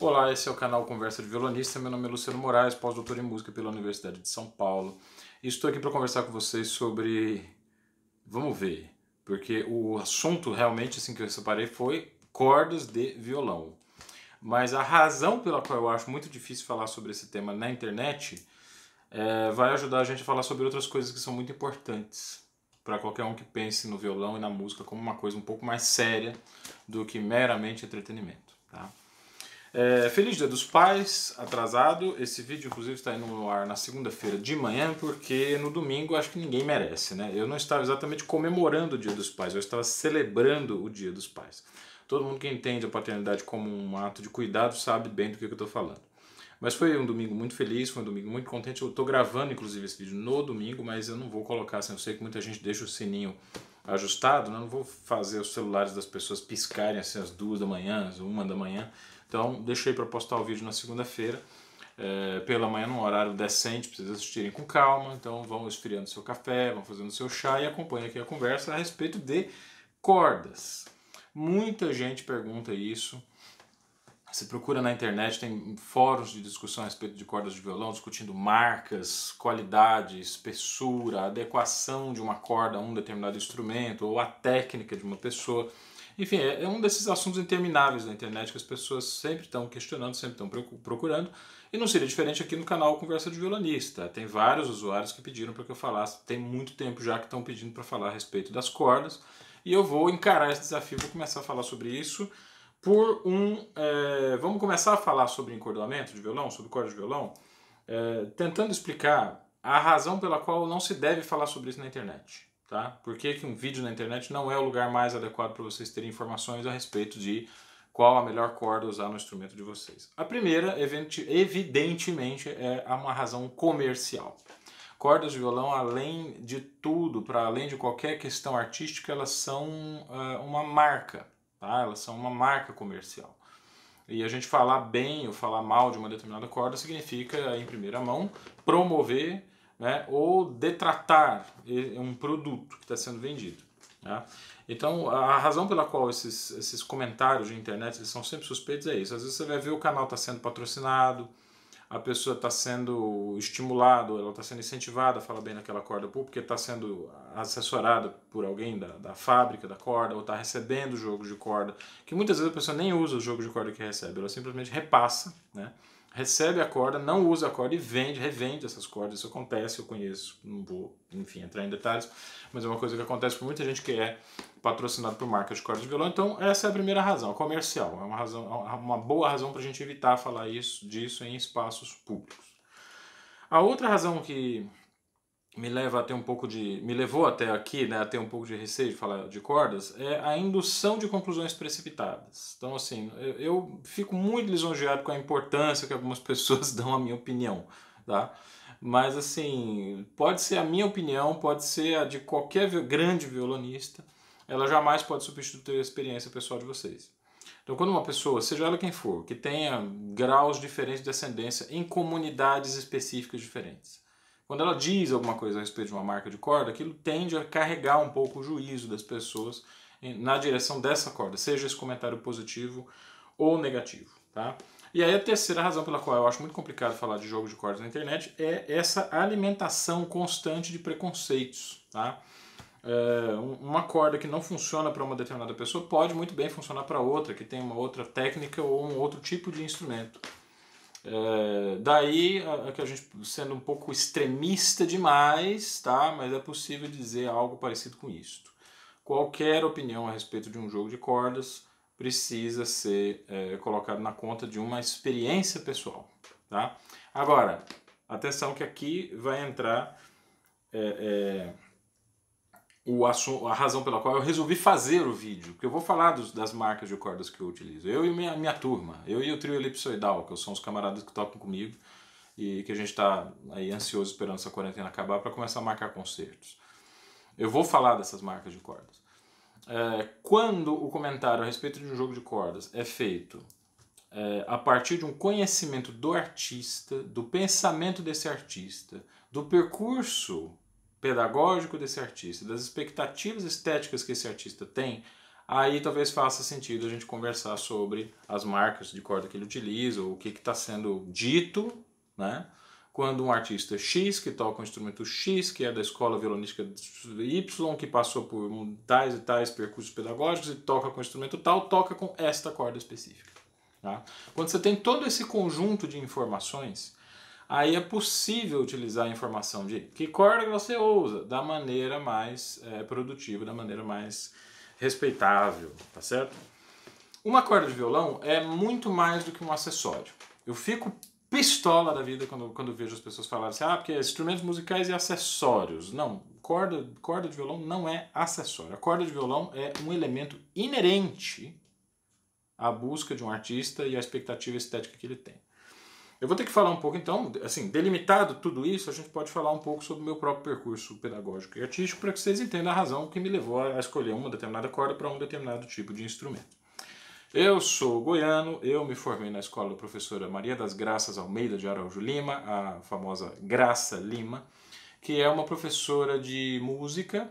Olá, esse é o canal Conversa de Violonista. Meu nome é Luciano Moraes, pós-doutor em música pela Universidade de São Paulo. E estou aqui para conversar com vocês sobre. Vamos ver, porque o assunto realmente assim que eu separei foi cordas de violão. Mas a razão pela qual eu acho muito difícil falar sobre esse tema na internet é, vai ajudar a gente a falar sobre outras coisas que são muito importantes para qualquer um que pense no violão e na música como uma coisa um pouco mais séria do que meramente entretenimento. Tá? É, feliz Dia dos Pais, atrasado. Esse vídeo, inclusive, está indo no ar na segunda-feira de manhã, porque no domingo acho que ninguém merece, né? Eu não estava exatamente comemorando o Dia dos Pais, eu estava celebrando o Dia dos Pais. Todo mundo que entende a paternidade como um ato de cuidado sabe bem do que eu estou falando. Mas foi um domingo muito feliz, foi um domingo muito contente. Eu estou gravando, inclusive, esse vídeo no domingo, mas eu não vou colocar assim. Eu sei que muita gente deixa o sininho ajustado, né? não vou fazer os celulares das pessoas piscarem assim às duas da manhã, às uma da manhã. Então, deixei para postar o vídeo na segunda-feira. É, pela manhã, num horário decente, para vocês assistirem com calma. Então, vão esfriando seu café, vão fazendo seu chá e acompanhem aqui a conversa a respeito de cordas. Muita gente pergunta isso. Você procura na internet, tem fóruns de discussão a respeito de cordas de violão, discutindo marcas, qualidade, espessura, adequação de uma corda a um determinado instrumento ou a técnica de uma pessoa. Enfim, é, é um desses assuntos intermináveis da internet que as pessoas sempre estão questionando, sempre estão procurando. E não seria diferente aqui no canal Conversa de Violonista. Tem vários usuários que pediram para que eu falasse, tem muito tempo já que estão pedindo para falar a respeito das cordas. E eu vou encarar esse desafio, vou começar a falar sobre isso por um. É, vamos começar a falar sobre encordoamento de violão, sobre corda de violão, é, tentando explicar a razão pela qual não se deve falar sobre isso na internet. Tá? Por que, que um vídeo na internet não é o lugar mais adequado para vocês terem informações a respeito de qual a melhor corda usar no instrumento de vocês? A primeira, evidentemente, é uma razão comercial. Cordas de violão, além de tudo, para além de qualquer questão artística, elas são uh, uma marca, tá? elas são uma marca comercial. E a gente falar bem ou falar mal de uma determinada corda significa, em primeira mão, promover né, ou detratar um produto que está sendo vendido. Né? Então, a razão pela qual esses, esses comentários de internet eles são sempre suspeitos é isso. Às vezes você vai ver o canal está sendo patrocinado, a pessoa está sendo estimulada, ela está sendo incentivada a falar bem naquela corda, porque está sendo assessorada por alguém da, da fábrica da corda, ou está recebendo jogos de corda, que muitas vezes a pessoa nem usa o jogo de corda que recebe, ela simplesmente repassa, né? Recebe a corda, não usa a corda e vende, revende essas cordas. Isso acontece, eu conheço, não vou, enfim, entrar em detalhes, mas é uma coisa que acontece com muita gente que é patrocinado por marcas de cordas de violão. Então, essa é a primeira razão, comercial. É uma, razão, uma boa razão para a gente evitar falar isso, disso em espaços públicos. A outra razão que me leva a ter um pouco de me levou até aqui né a ter um pouco de receio de falar de cordas é a indução de conclusões precipitadas. Então assim eu, eu fico muito lisonjeado com a importância que algumas pessoas dão à minha opinião tá? Mas assim pode ser a minha opinião pode ser a de qualquer grande violonista ela jamais pode substituir a experiência pessoal de vocês. Então, quando uma pessoa, seja ela quem for, que tenha graus diferentes de ascendência em comunidades específicas diferentes, quando ela diz alguma coisa a respeito de uma marca de corda, aquilo tende a carregar um pouco o juízo das pessoas na direção dessa corda, seja esse comentário positivo ou negativo. Tá? E aí a terceira razão pela qual eu acho muito complicado falar de jogos de cordas na internet é essa alimentação constante de preconceitos. Tá? É, uma corda que não funciona para uma determinada pessoa pode muito bem funcionar para outra, que tem uma outra técnica ou um outro tipo de instrumento. É, daí a, a, gente sendo um pouco extremista demais, tá? Mas é possível dizer algo parecido com isto. Qualquer opinião a respeito de um jogo de cordas precisa ser é, colocado na conta de uma experiência pessoal, tá? Agora, atenção que aqui vai entrar é, é o a razão pela qual eu resolvi fazer o vídeo, porque eu vou falar dos, das marcas de cordas que eu utilizo. Eu e minha, minha turma, eu e o trio elipsoidal, que são os camaradas que tocam comigo e que a gente está aí ansioso esperando essa quarentena acabar para começar a marcar concertos. Eu vou falar dessas marcas de cordas. É, quando o comentário a respeito de um jogo de cordas é feito é, a partir de um conhecimento do artista, do pensamento desse artista, do percurso pedagógico desse artista, das expectativas estéticas que esse artista tem aí talvez faça sentido a gente conversar sobre as marcas de corda que ele utiliza, o que está sendo dito, né? Quando um artista X, que toca um instrumento X, que é da escola violonística Y, que passou por tais e tais percursos pedagógicos e toca com um instrumento tal, toca com esta corda específica. Tá? Quando você tem todo esse conjunto de informações, aí é possível utilizar a informação de que corda você usa da maneira mais é, produtiva, da maneira mais respeitável, tá certo? Uma corda de violão é muito mais do que um acessório. Eu fico pistola da vida quando, quando vejo as pessoas falarem assim, ah, porque instrumentos musicais e acessórios. Não, corda, corda de violão não é acessório. A corda de violão é um elemento inerente à busca de um artista e à expectativa estética que ele tem. Eu vou ter que falar um pouco, então, assim, delimitado tudo isso, a gente pode falar um pouco sobre o meu próprio percurso pedagógico e artístico para que vocês entendam a razão que me levou a escolher uma determinada corda para um determinado tipo de instrumento. Eu sou goiano, eu me formei na escola da professora Maria das Graças Almeida de Araújo Lima, a famosa Graça Lima, que é uma professora de música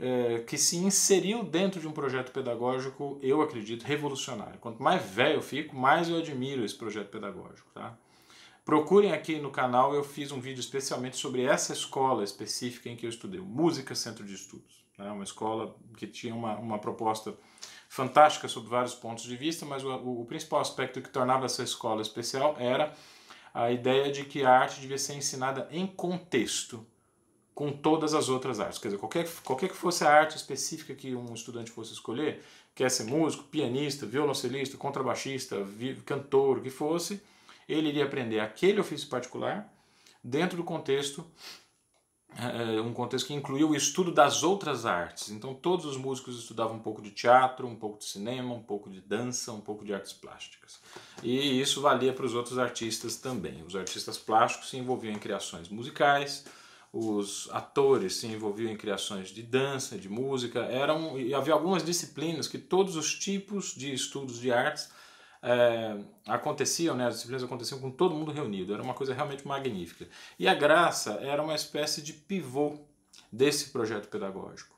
é, que se inseriu dentro de um projeto pedagógico, eu acredito, revolucionário. Quanto mais velho eu fico, mais eu admiro esse projeto pedagógico. Tá? Procurem aqui no canal, eu fiz um vídeo especialmente sobre essa escola específica em que eu estudei, Música Centro de Estudos. Né? Uma escola que tinha uma, uma proposta fantástica sob vários pontos de vista, mas o, o principal aspecto que tornava essa escola especial era a ideia de que a arte devia ser ensinada em contexto com todas as outras artes. Quer dizer, qualquer, qualquer que fosse a arte específica que um estudante fosse escolher, quer ser músico, pianista, violoncelista, contrabaixista, cantor, o que fosse, ele iria aprender aquele ofício particular dentro do contexto é, um contexto que incluía o estudo das outras artes. Então todos os músicos estudavam um pouco de teatro, um pouco de cinema, um pouco de dança, um pouco de artes plásticas. E isso valia para os outros artistas também. Os artistas plásticos se envolviam em criações musicais, os atores se envolviam em criações de dança, de música. Eram e havia algumas disciplinas que todos os tipos de estudos de artes é, aconteciam, né, as disciplinas aconteciam com todo mundo reunido, era uma coisa realmente magnífica. E a Graça era uma espécie de pivô desse projeto pedagógico.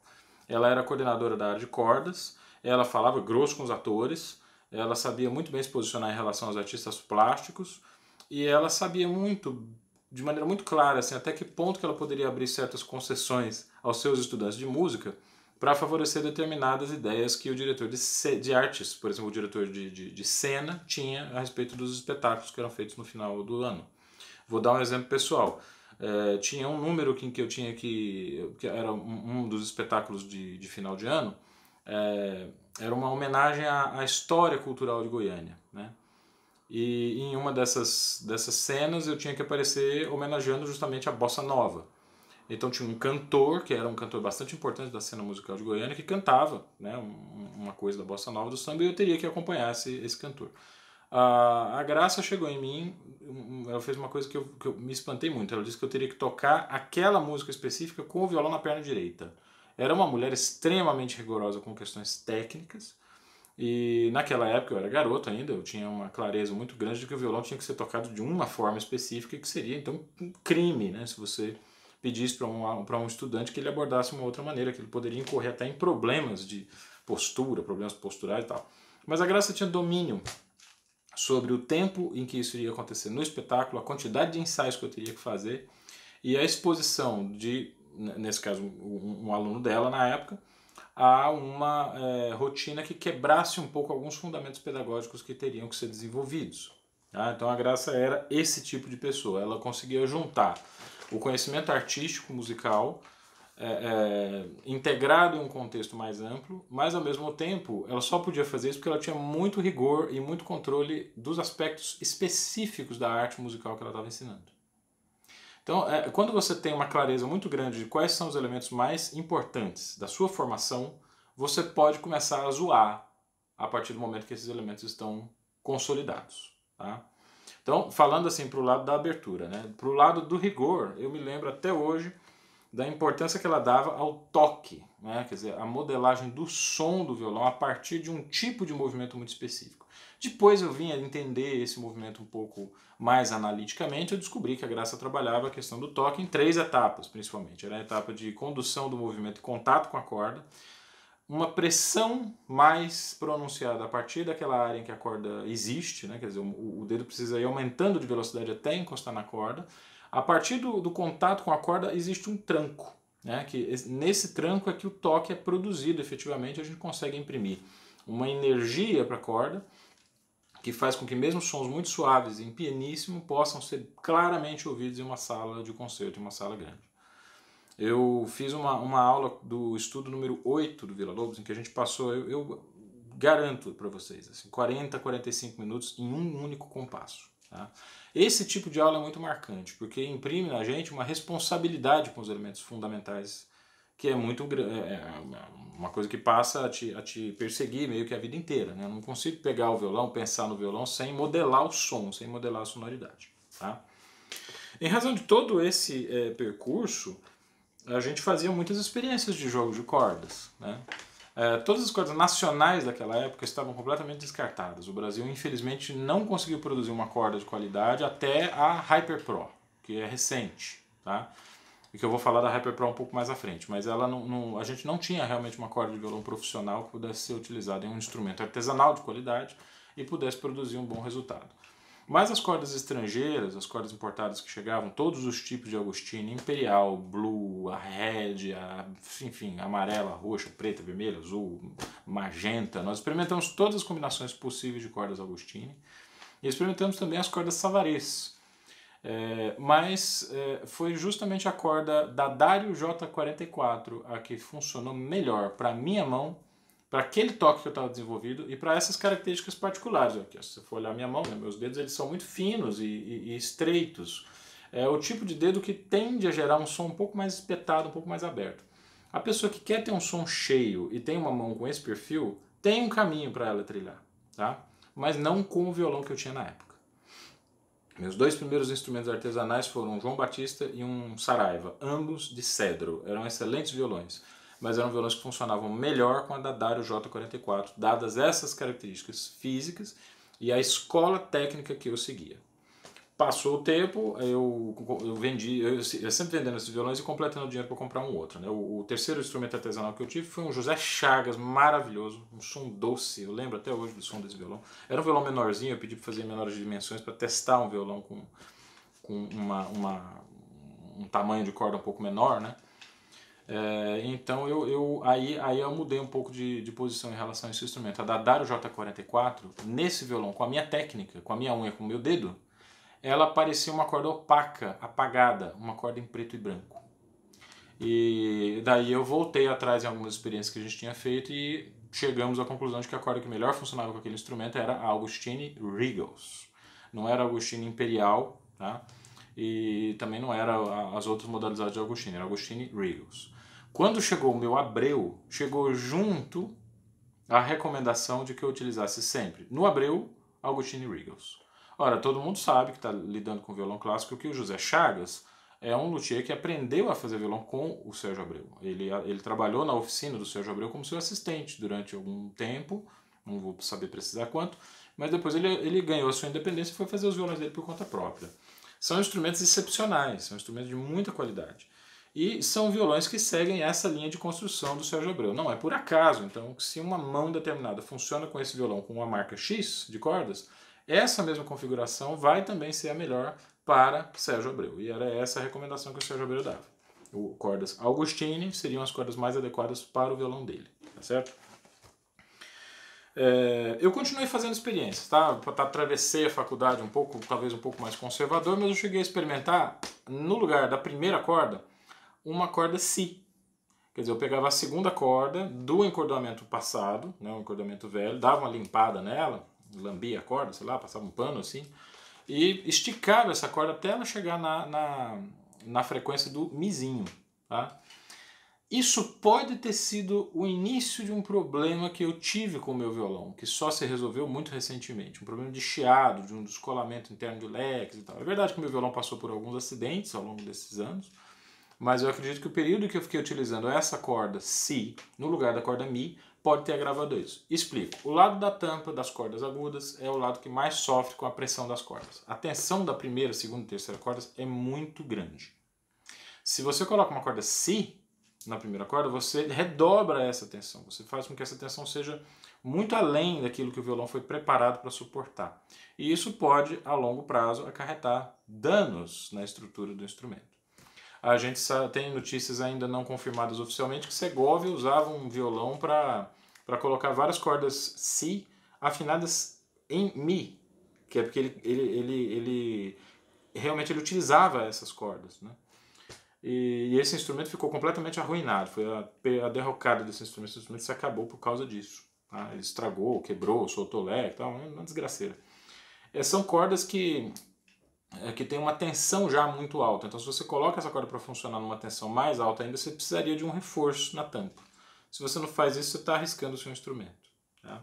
Ela era coordenadora da área de cordas, ela falava grosso com os atores, ela sabia muito bem se posicionar em relação aos artistas plásticos e ela sabia muito, de maneira muito clara, assim, até que ponto que ela poderia abrir certas concessões aos seus estudantes de música para favorecer determinadas ideias que o diretor de, de artes, por exemplo, o diretor de, de, de, cena, tinha a respeito dos espetáculos que eram feitos no final do ano. Vou dar um exemplo pessoal. É, tinha um número em que eu tinha que. que era um, um dos espetáculos de, de final de ano, é, era uma homenagem à, à, história cultural de Goiânia. Né? E em uma dessas, dessas cenas eu tinha que aparecer homenageando justamente a Bossa Nova. Então tinha um cantor, que era um cantor bastante importante da cena musical de Goiânia, que cantava né, uma coisa da bossa nova do samba e eu teria que acompanhar esse, esse cantor. A, a Graça chegou em mim, ela fez uma coisa que eu, que eu me espantei muito. Ela disse que eu teria que tocar aquela música específica com o violão na perna direita. Era uma mulher extremamente rigorosa com questões técnicas. E naquela época eu era garoto ainda, eu tinha uma clareza muito grande de que o violão tinha que ser tocado de uma forma específica, que seria então um crime, né? Se você pedisse para um, estudante que ele abordasse uma outra maneira, que ele poderia incorrer até em problemas de postura, problemas posturais e tal. Mas a Graça tinha domínio sobre o tempo em que isso iria acontecer no espetáculo, a quantidade de ensaios que eu teria que fazer e a exposição de, nesse caso, um, um aluno dela na época, a uma é, rotina que quebrasse um pouco alguns fundamentos pedagógicos que teriam que ser desenvolvidos. Tá? Então a Graça era esse tipo de pessoa, ela conseguia juntar o conhecimento artístico musical é, é, integrado em um contexto mais amplo, mas ao mesmo tempo ela só podia fazer isso porque ela tinha muito rigor e muito controle dos aspectos específicos da arte musical que ela estava ensinando. Então, é, quando você tem uma clareza muito grande de quais são os elementos mais importantes da sua formação, você pode começar a zoar a partir do momento que esses elementos estão consolidados. Tá? Então, falando assim para o lado da abertura, né? para o lado do rigor, eu me lembro até hoje da importância que ela dava ao toque, né? quer dizer, a modelagem do som do violão a partir de um tipo de movimento muito específico. Depois eu vim a entender esse movimento um pouco mais analiticamente, eu descobri que a Graça trabalhava a questão do toque em três etapas, principalmente. Era a etapa de condução do movimento e contato com a corda, uma pressão mais pronunciada a partir daquela área em que a corda existe, né? quer dizer, o, dedo precisa ir aumentando de velocidade até encostar na corda. A partir do, do contato com a corda existe um tranco, né? que nesse tranco é que o toque é produzido efetivamente, a gente consegue imprimir uma energia para a corda que faz com que mesmo sons muito suaves em pianíssimo possam ser claramente ouvidos em uma sala de concerto, em uma sala grande. Eu fiz uma, uma aula do estudo número 8 do Vila Lobos, em que a gente passou, eu, eu garanto para vocês, assim, 40, 45 minutos em um único compasso. Tá? Esse tipo de aula é muito marcante, porque imprime na gente uma responsabilidade com os elementos fundamentais, que é muito é, é uma coisa que passa a te, a te perseguir meio que a vida inteira. Né? Eu não consigo pegar o violão, pensar no violão sem modelar o som, sem modelar a sonoridade. Tá? Em razão de todo esse é, percurso, a gente fazia muitas experiências de jogo de cordas. Né? É, todas as cordas nacionais daquela época estavam completamente descartadas. O Brasil, infelizmente, não conseguiu produzir uma corda de qualidade até a Hyper Pro, que é recente. Tá? E que eu vou falar da Hyper Pro um pouco mais à frente. Mas ela não, não, a gente não tinha realmente uma corda de violão profissional que pudesse ser utilizada em um instrumento artesanal de qualidade e pudesse produzir um bom resultado. Mas as cordas estrangeiras, as cordas importadas que chegavam, todos os tipos de Agostini, imperial, blue, a red, a, enfim, amarela, roxa, preta, vermelha, azul, magenta, nós experimentamos todas as combinações possíveis de cordas Agostini e experimentamos também as cordas Savarez. É, mas é, foi justamente a corda da Dario J44 a que funcionou melhor para minha mão para aquele toque que eu estava desenvolvido e para essas características particulares. Aqui, se você for olhar minha mão, né, meus dedos eles são muito finos e, e, e, estreitos. É o tipo de dedo que tende a gerar um som um pouco mais espetado, um pouco mais aberto. A pessoa que quer ter um som cheio e tem uma mão com esse perfil, tem um caminho para ela trilhar, tá? mas não com o violão que eu tinha na época. Meus dois primeiros instrumentos artesanais foram um João Batista e um Saraiva, ambos de cedro. Eram excelentes violões mas eram violões que funcionavam melhor com a da Dario J44, dadas essas características físicas e a escola técnica que eu seguia. Passou o tempo, eu, eu vendi, eu, eu sempre vendendo esses violões e completando o dinheiro para comprar um outro. Né? O, o, terceiro instrumento artesanal que eu tive foi um José Chagas, maravilhoso, um som doce, eu lembro até hoje do som desse violão. Era um violão menorzinho, eu pedi para fazer menores dimensões para testar um violão com, com uma, uma, um tamanho de corda um pouco menor, né? É, então eu, eu, aí, aí eu mudei um pouco de, de posição em relação a esse instrumento. A da Dario J44, nesse violão, com a minha técnica, com a minha unha, com o meu dedo, ela parecia uma corda opaca, apagada, uma corda em preto e branco. E daí eu voltei atrás em algumas experiências que a gente tinha feito e chegamos à conclusão de que a corda que melhor funcionava com aquele instrumento era a Augustine Regals. Não era a Augustine Imperial, tá? e também não era as outras modalidades de Augustine, era Augustine Regals. Quando chegou o meu Abreu, chegou junto a recomendação de que eu utilizasse sempre no Abreu Augustine Regals. Ora, todo mundo sabe que está lidando com violão clássico que o José Chagas é um luthier que aprendeu a fazer violão com o Sérgio Abreu. Ele, ele trabalhou na oficina do Sérgio Abreu como seu assistente durante algum tempo, não vou saber precisar quanto, mas depois ele, ele ganhou a sua independência e foi fazer os violões dele por conta própria. São instrumentos excepcionais, são instrumentos de muita qualidade. E são violões que seguem essa linha de construção do Sérgio Abreu. Não é por acaso, então, se uma mão determinada funciona com esse violão com uma marca X de cordas, essa mesma configuração vai também ser a melhor para Sérgio Abreu. E era essa a recomendação que o Sérgio Abreu dava. O cordas Augustine seriam as cordas mais adequadas para o violão dele, tá certo? É, eu continuei fazendo experiências, tá? Atravessei a faculdade um pouco, talvez um pouco mais conservador, mas eu cheguei a experimentar, no lugar da primeira corda, uma corda Si. Quer dizer, eu pegava a segunda corda do encordoamento passado, né, um encordoamento velho, dava uma limpada nela, lambia a corda, sei lá, passava um pano assim, e esticava essa corda até ela chegar na, na, na frequência do mizinho. Tá? Isso pode ter sido o início de um problema que eu tive com o meu violão, que só se resolveu muito recentemente. Um problema de chiado, de um descolamento interno de leques e tal. É verdade que o meu violão passou por alguns acidentes ao longo desses anos, mas eu acredito que o período que eu fiquei utilizando essa corda Si no lugar da corda Mi pode ter agravado isso. Explico. O lado da tampa das cordas agudas é o lado que mais sofre com a pressão das cordas. A tensão da primeira, segunda e terceira cordas é muito grande. Se você coloca uma corda Si, na primeira corda, você redobra essa tensão, você faz com que essa tensão seja muito além daquilo que o violão foi preparado para suportar. E isso pode, a longo prazo, acarretar danos na estrutura do instrumento. A gente tem notícias ainda não confirmadas oficialmente que Segovia usava um violão para colocar várias cordas Si afinadas em Mi, que é porque ele, ele, ele, ele realmente ele utilizava essas cordas. Né? E, e, esse instrumento ficou completamente arruinado, foi a, a derrocada desse instrumento, esse instrumento se acabou por causa disso. Tá? Ele estragou, quebrou, soltou leque, tal, uma desgraceira. É, são cordas que é, que tem uma tensão já muito alta. Então, se você coloca essa corda para funcionar numa tensão mais alta ainda, você precisaria de um reforço na tampa. Se você não faz isso, você está arriscando o seu instrumento. Tá?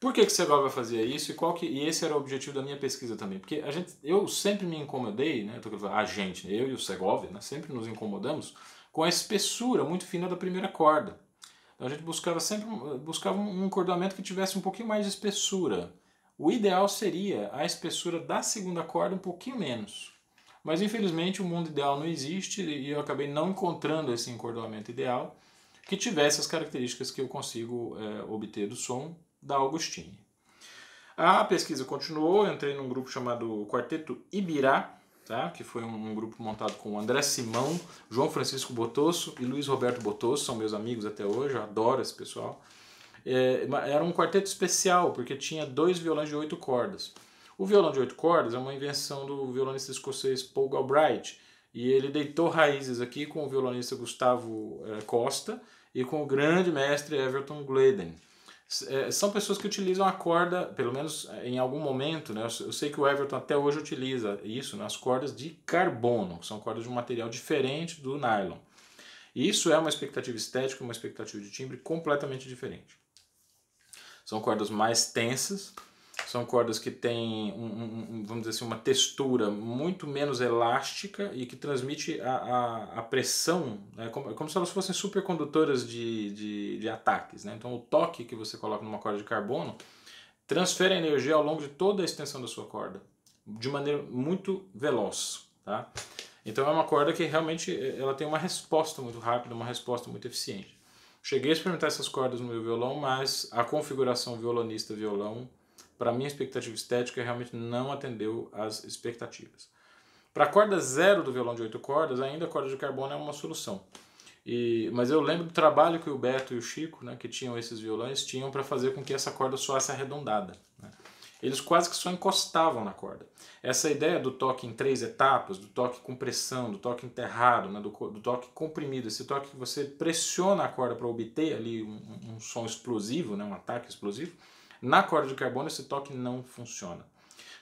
Por que, que Segovia fazia isso e, qual que, e esse era o objetivo da minha pesquisa também? Porque a gente, eu sempre me incomodei, né, a gente, eu e o Segovia, né, sempre nos incomodamos com a espessura muito fina da primeira corda. Então a gente buscava sempre buscava um encordoamento que tivesse um pouquinho mais de espessura. O ideal seria a espessura da segunda corda um pouquinho menos. Mas infelizmente o mundo ideal não existe e eu acabei não encontrando esse encordoamento ideal que tivesse as características que eu consigo é, obter do som da Augustine. A pesquisa continuou, eu entrei num grupo chamado Quarteto Ibirá, tá? que foi um, um grupo montado com André Simão, João Francisco Botosso e Luiz Roberto Botosso, são meus amigos até hoje, eu adoro esse pessoal. É, era um quarteto especial, porque tinha dois violões de oito cordas. O violão de oito cordas é uma invenção do violonista escocês Paul Galbraith, e ele deitou raízes aqui com o violonista Gustavo é, Costa e com o grande mestre Everton Gleden. É, são pessoas que utilizam a corda, pelo menos em algum momento, né? eu sei que o Everton até hoje utiliza isso, nas né? cordas de carbono, que são cordas de um material diferente do nylon. E isso é uma expectativa estética, uma expectativa de timbre completamente diferente. São cordas mais tensas, são cordas que têm, um, um, vamos dizer assim, uma textura muito menos elástica e que transmite a, a, a pressão, né? como, como, se elas fossem supercondutoras de, de, de ataques. Né? Então o toque que você coloca numa corda de carbono transfere a energia ao longo de toda a extensão da sua corda, de maneira muito veloz. Tá? Então é uma corda que realmente ela tem uma resposta muito rápida, uma resposta muito eficiente. Cheguei a experimentar essas cordas no meu violão, mas a configuração violonista-violão, para minha expectativa estética, realmente não atendeu às expectativas. Para a corda zero do violão de oito cordas, ainda a corda de carbono é uma solução. E, mas eu lembro do trabalho que o Beto e o Chico, né, que tinham esses violões, tinham para fazer com que essa corda soasse arredondada. Né? Eles quase que só encostavam na corda. Essa ideia do toque em três etapas, do toque com pressão, do toque enterrado, né, do, do toque comprimido, esse toque que você pressiona a corda para obter ali um, um, som explosivo, né, um ataque explosivo, na corda de carbono esse toque não funciona.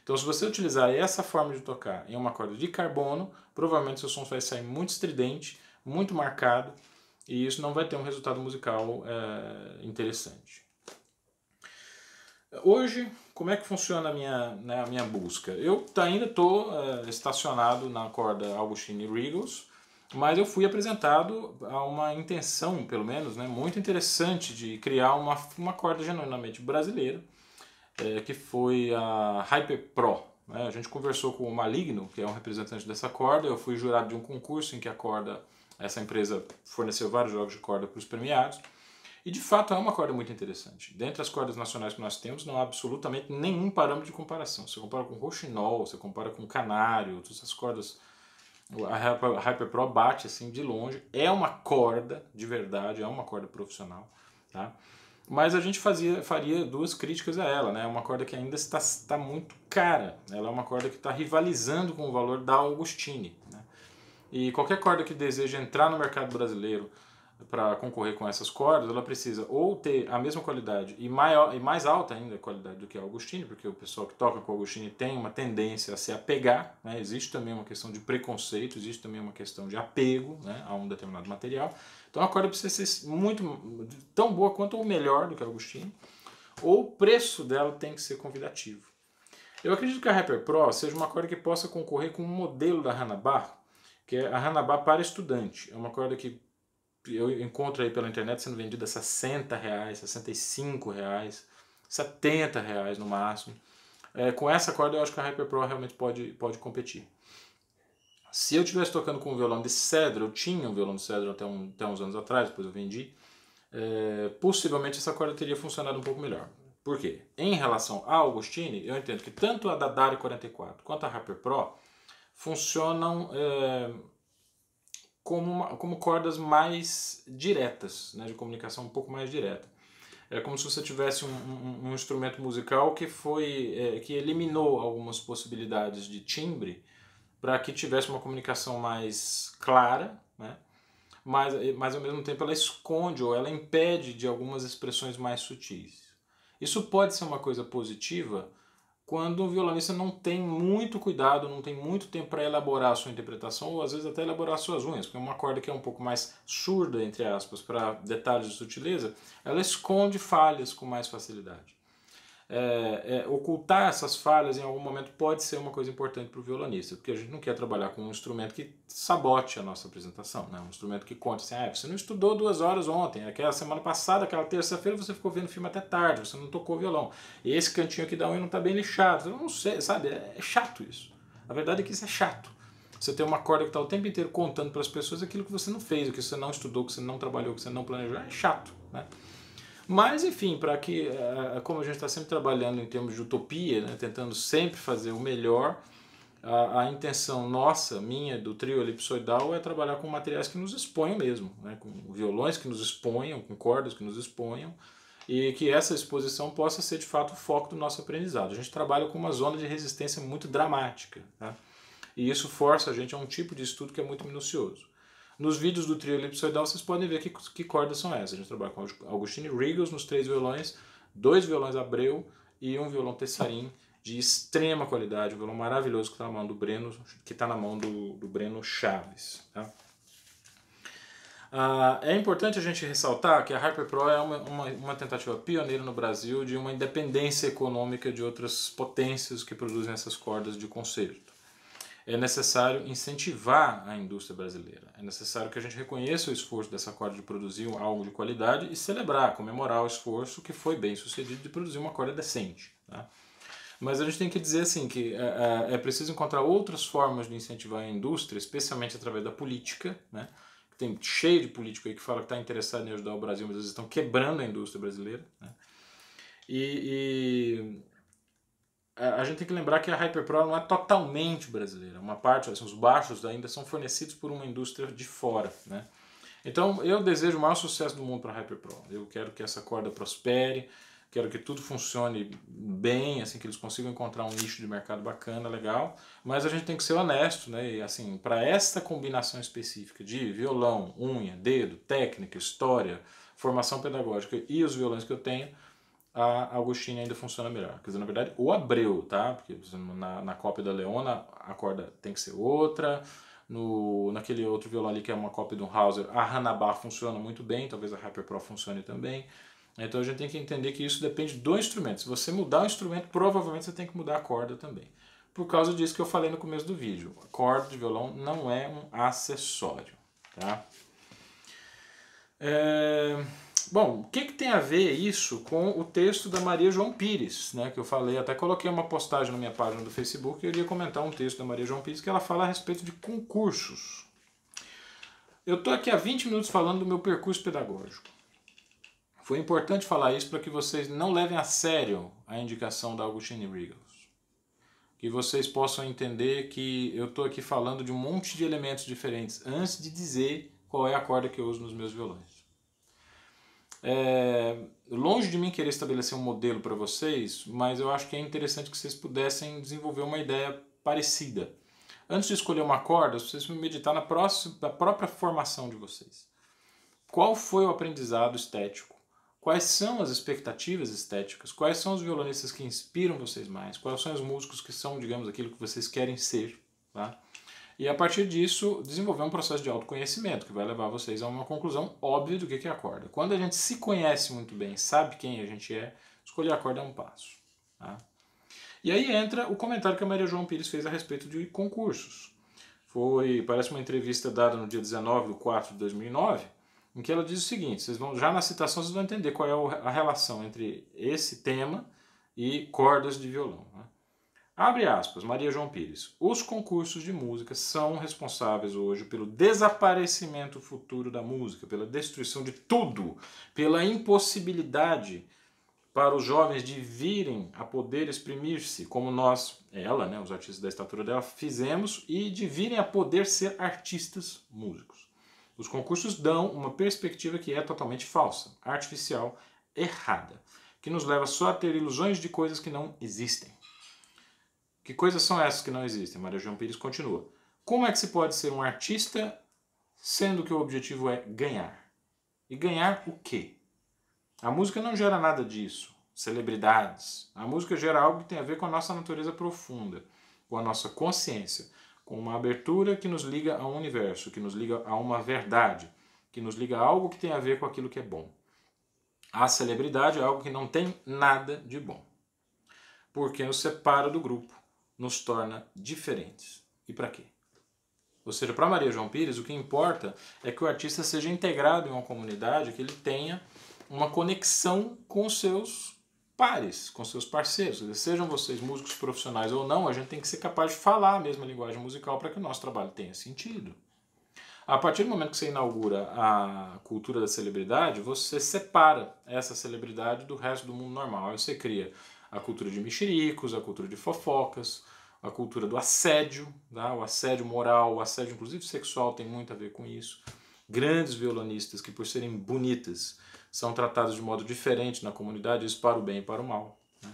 Então, se você utilizar essa forma de tocar em uma corda de carbono, provavelmente seu som vai sair muito estridente, muito marcado, e isso não vai ter um resultado musical é, interessante. Hoje, como é que funciona a minha, né, a minha busca? Eu ainda estou é, estacionado na corda Augustine Regals, mas eu fui apresentado a uma intenção, pelo menos, né, muito interessante de criar uma, uma corda genuinamente brasileira, é, que foi a Hyper Pro. Né? A gente conversou com o Maligno, que é um representante dessa corda, eu fui jurado de um concurso em que a corda, essa empresa forneceu vários jogos de corda para os premiados, e de fato é uma corda muito interessante. Dentre as cordas nacionais que nós temos, não há absolutamente nenhum parâmetro de comparação. Você compara com roxinol, você compara com canário, todas essas cordas. A Hyper Pro bate assim de longe. É uma corda de verdade, é uma corda profissional. Tá? Mas a gente fazia, faria duas críticas a ela. Né? É uma corda que ainda está, está muito cara. Ela é uma corda que está rivalizando com o valor da Augustine. Né? E qualquer corda que deseja entrar no mercado brasileiro para concorrer com essas cordas, ela precisa ou ter a mesma qualidade e, maior, e mais alta ainda a qualidade do que a Augustine, porque o pessoal que toca com a Augustine tem uma tendência a se apegar, né? existe também uma questão de preconceito, existe também uma questão de apego né, a um determinado material. Então a corda precisa ser muito tão boa quanto ou melhor do que a Augustine, ou o preço dela tem que ser convidativo. Eu acredito que a Hyper Pro seja uma corda que possa concorrer com um modelo da Hanabar, que é a Hanabar para estudante. É uma corda que eu encontro aí pela internet sendo vendido a 60 reais, 65 reais, 70 reais no máximo. É, com essa corda eu acho que a Hyper Pro realmente pode, pode competir. Se eu estivesse tocando com um violão de cedro, eu tinha um violão de cedro até, um, até uns anos atrás, depois eu vendi, é, possivelmente essa corda teria funcionado um pouco melhor. Por quê? Em relação ao Agostini, eu entendo que tanto a Dadari 44 quanto a Harper Pro funcionam é, como, uma, como cordas mais diretas, né, de comunicação um pouco mais direta. É como se você tivesse um, um, um instrumento musical que foi é, que eliminou algumas possibilidades de timbre para que tivesse uma comunicação mais clara, né? mas, mas ao mesmo tempo ela esconde ou ela impede de algumas expressões mais sutis. Isso pode ser uma coisa positiva quando o violonista não tem muito cuidado, não tem muito tempo para elaborar a sua interpretação, ou às vezes até elaborar suas unhas, porque uma corda que é um pouco mais surda, entre aspas, para detalhes de sutileza, ela esconde falhas com mais facilidade é, é, ocultar essas falhas em algum momento pode ser uma coisa importante para o violonista, porque a gente não quer trabalhar com um instrumento que sabote a nossa apresentação, né? um instrumento que conte assim, ah, você não estudou duas horas ontem, aquela semana passada, aquela terça-feira você ficou vendo filme até tarde, você não tocou violão, e esse cantinho aqui da unha não está bem lixado, eu não sei, sabe, é, é chato isso. A verdade é que isso é chato. Você tem uma corda que está o tempo inteiro contando para as pessoas aquilo que você não fez, o que você não estudou, o que você não trabalhou, o que você não planejou, é chato, né? Mas, enfim, para que, eh, como a gente está sempre trabalhando em termos de utopia, né, tentando sempre fazer o melhor, a, a, intenção nossa, minha, do trio elipsoidal é trabalhar com materiais que nos exponham mesmo, né, com violões que nos exponham, com cordas que nos exponham, e que essa exposição possa ser de fato o foco do nosso aprendizado. A gente trabalha com uma zona de resistência muito dramática, tá? e isso força a gente a um tipo de estudo que é muito minucioso. Nos vídeos do trio elipsoidal vocês podem ver que, que cordas são essas. A gente trabalha com Augustine Regals nos três violões, dois violões Abreu e um violão Tessarim de extrema qualidade, um violão maravilhoso que está na mão do Breno, que está na mão do, do Breno Chaves. Tá? Ah, é importante a gente ressaltar que a Hyper Pro é uma, uma, uma, tentativa pioneira no Brasil de uma independência econômica de outras potências que produzem essas cordas de concerto é necessário incentivar a indústria brasileira. É necessário que a gente reconheça o esforço dessa corda de produzir algo de qualidade e celebrar, comemorar o esforço que foi bem sucedido de produzir uma corda decente. Tá? Mas a gente tem que dizer assim que é, é, é preciso encontrar outras formas de incentivar a indústria, especialmente através da política, né? Tem cheio de político aí que fala que está interessado em ajudar o Brasil, mas eles estão quebrando a indústria brasileira. Né? E, a gente tem que lembrar que a Hyperpro não é totalmente brasileira. Uma parte, assim, os baixos ainda são fornecidos por uma indústria de fora, né? Então, eu desejo o maior sucesso do mundo para a Hyperpro. Eu quero que essa corda prospere, quero que tudo funcione bem, assim que eles consigam encontrar um nicho de mercado bacana, legal. Mas a gente tem que ser honesto, né? E assim, para esta combinação específica de violão, unha, dedo, técnica, história, formação pedagógica e os violões que eu tenho, a Agostinho ainda funciona melhor. Quer dizer, na verdade, o Abreu, tá? Porque na, na cópia da Leona a corda tem que ser outra. No, naquele outro violão ali que é uma cópia do Hauser, a Hanabar funciona muito bem, talvez a Hyper Pro funcione também. Então a gente tem que entender que isso depende do instrumento. Se você mudar o instrumento, provavelmente você tem que mudar a corda também. Por causa disso que eu falei no começo do vídeo. A corda de violão não é um acessório, tá? É... Bom, o que, que tem a ver isso com o texto da Maria João Pires, né, que eu falei, até coloquei uma postagem na minha página do Facebook, eu iria comentar um texto da Maria João Pires que ela fala a respeito de concursos. Eu estou aqui há 20 minutos falando do meu percurso pedagógico. Foi importante falar isso para que vocês não levem a sério a indicação da Augustine Regals. Que vocês possam entender que eu estou aqui falando de um monte de elementos diferentes antes de dizer qual é a corda que eu uso nos meus violões. É, longe de mim querer estabelecer um modelo para vocês, mas eu acho que é interessante que vocês pudessem desenvolver uma ideia parecida. Antes de escolher uma corda, vocês vão meditar na, próxima, na própria formação de vocês. Qual foi o aprendizado estético? Quais são as expectativas estéticas? Quais são os violonistas que inspiram vocês mais? Quais são os músicos que são, digamos, aquilo que vocês querem ser? Tá? E a partir disso, desenvolver um processo de autoconhecimento que vai levar vocês a uma conclusão óbvia do que é a corda. Quando a gente se conhece muito bem, sabe quem a gente é, escolher a corda é um passo. Tá? E aí entra o comentário que a Maria João Pires fez a respeito de concursos. Foi, parece uma entrevista dada no dia 19 de 4 de 2009, em que ela diz o seguinte, vocês vão, já na citação vocês vão entender qual é a relação entre esse tema e cordas de violão. Né? Abre aspas, Maria João Pires. Os concursos de música são responsáveis hoje pelo desaparecimento futuro da música, pela destruição de tudo, pela impossibilidade para os jovens de virem a poder exprimir-se, como nós, ela, né, os artistas da estatura dela, fizemos, e de virem a poder ser artistas músicos. Os concursos dão uma perspectiva que é totalmente falsa, artificial, errada, que nos leva só a ter ilusões de coisas que não existem. Que coisas são essas que não existem? Maria João Pires continua. Como é que se pode ser um artista sendo que o objetivo é ganhar? E ganhar o quê? A música não gera nada disso. Celebridades. A música gera algo que tem a ver com a nossa natureza profunda, com a nossa consciência, com uma abertura que nos liga ao universo, que nos liga a uma verdade, que nos liga a algo que tem a ver com aquilo que é bom. A celebridade é algo que não tem nada de bom, porque nos separa do grupo, nos torna diferentes. E para quê? Ou seja, para Maria João Pires, o que importa é que o artista seja integrado em uma comunidade, que ele tenha uma conexão com seus pares, com seus parceiros. Sejam vocês músicos profissionais ou não, a gente tem que ser capaz de falar a mesma linguagem musical para que o nosso trabalho tenha sentido. A partir do momento que você inaugura a cultura da celebridade, você separa essa celebridade do resto do mundo normal. Aí você cria a cultura de mexericos, a cultura de fofocas, a cultura do assédio, tá? o assédio moral, o assédio inclusive sexual tem muito a ver com isso. Grandes violonistas que por serem bonitas são tratados de modo diferente na comunidade, isso para o bem e para o mal. Né?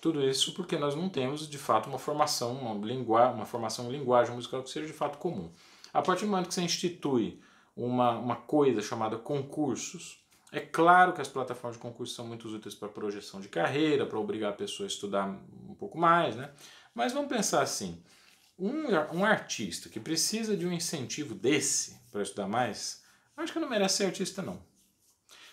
Tudo isso porque nós não temos de fato uma formação, uma, lingua, uma formação em linguagem musical que seja de fato comum. A partir do momento que você institui uma, uma coisa chamada concursos, é claro que as plataformas de concurso são muito úteis para projeção de carreira, para obrigar a pessoa a estudar um pouco mais, né? Mas vamos pensar assim: um, um artista que precisa de um incentivo desse para estudar mais, acho que não merece ser artista, não.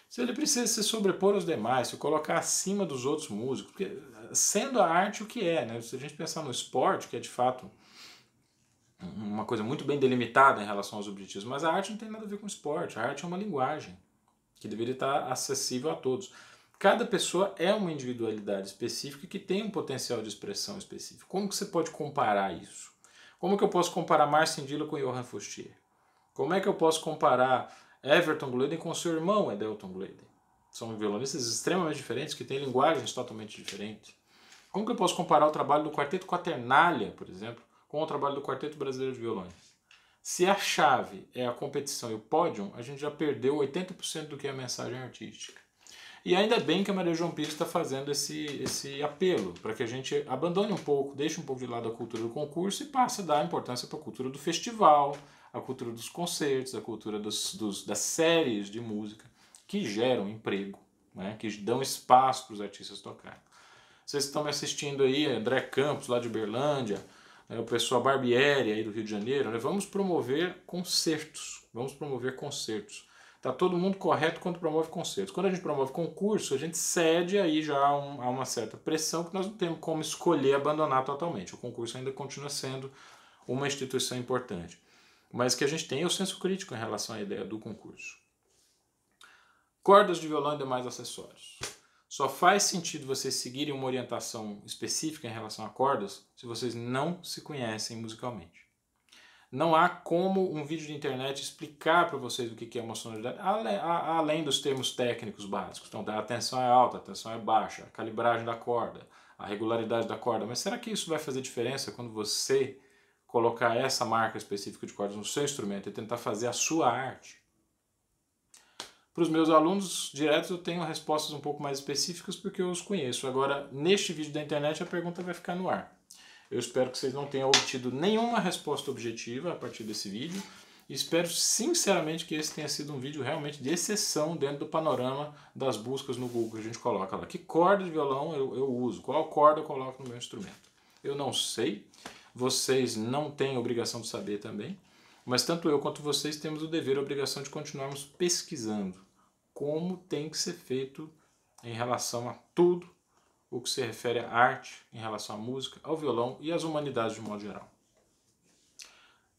Se ele precisa se sobrepor aos demais, se colocar acima dos outros músicos, porque sendo a arte o que é, né? Se a gente pensar no esporte, que é de fato uma coisa muito bem delimitada em relação aos objetivos, mas a arte não tem nada a ver com esporte, a arte é uma linguagem que deveria estar acessível a todos. Cada pessoa é uma individualidade específica que tem um potencial de expressão específico. Como que você pode comparar isso? Como que eu posso comparar Marcin Dilla com Johann Fustier? Como é que eu posso comparar Everton Gleden com seu irmão Edelton Gleden? São violonistas extremamente diferentes que têm linguagens totalmente diferentes. Como que eu posso comparar o trabalho do Quarteto Quaternália, por exemplo, com o trabalho do Quarteto Brasileiro de Violões? Se a chave é a competição e o pódio, a gente já perdeu 80% do que é a mensagem artística. E ainda bem que a Maria João Pires está fazendo esse, esse apelo, para que a gente abandone um pouco, deixe um pouco de lado a cultura do concurso e passe a dar importância para a cultura do festival, a cultura dos concertos, a cultura dos, dos, das séries de música, que geram emprego, né, que dão espaço para os artistas tocarem. Vocês estão me assistindo aí, André Campos, lá de Berlândia, o pessoal Barbieri aí do Rio de Janeiro, né, vamos promover concertos, vamos promover concertos. Está todo mundo correto quando promove concertos. Quando a gente promove concurso, a gente cede aí já a, um, a uma certa pressão que nós não temos como escolher abandonar totalmente. O concurso ainda continua sendo uma instituição importante. Mas que a gente tem o senso crítico em relação à ideia do concurso. Cordas de violão e demais acessórios. Só faz sentido vocês seguirem uma orientação específica em relação a cordas se vocês não se conhecem musicalmente. Não há como um vídeo de internet explicar para vocês o que é uma sonoridade, além dos termos técnicos básicos. Então, a tensão é alta, a tensão é baixa, a calibragem da corda, a regularidade da corda. Mas será que isso vai fazer diferença quando você colocar essa marca específica de cordas no seu instrumento e tentar fazer a sua arte? Para os meus alunos diretos eu tenho respostas um pouco mais específicas porque eu os conheço. Agora, neste vídeo da internet a pergunta vai ficar no ar. Eu espero que vocês não tenham obtido nenhuma resposta objetiva a partir desse vídeo. Espero sinceramente que esse tenha sido um vídeo realmente de exceção dentro do panorama das buscas no Google que a gente coloca lá. Que corda de violão eu, eu uso? Qual corda eu coloco no meu instrumento? Eu não sei, vocês não têm obrigação de saber também, mas tanto eu quanto vocês temos o dever e a obrigação de continuarmos pesquisando como tem que ser feito em relação a tudo o que se refere à arte, em relação à música, ao violão e às humanidades de modo geral.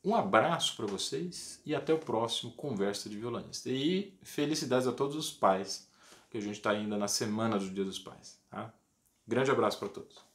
Um abraço para vocês e até o próximo Conversa de Violonista. E felicidades a todos os pais, que a gente está ainda na semana do Dia dos Pais. Tá? Grande abraço para todos.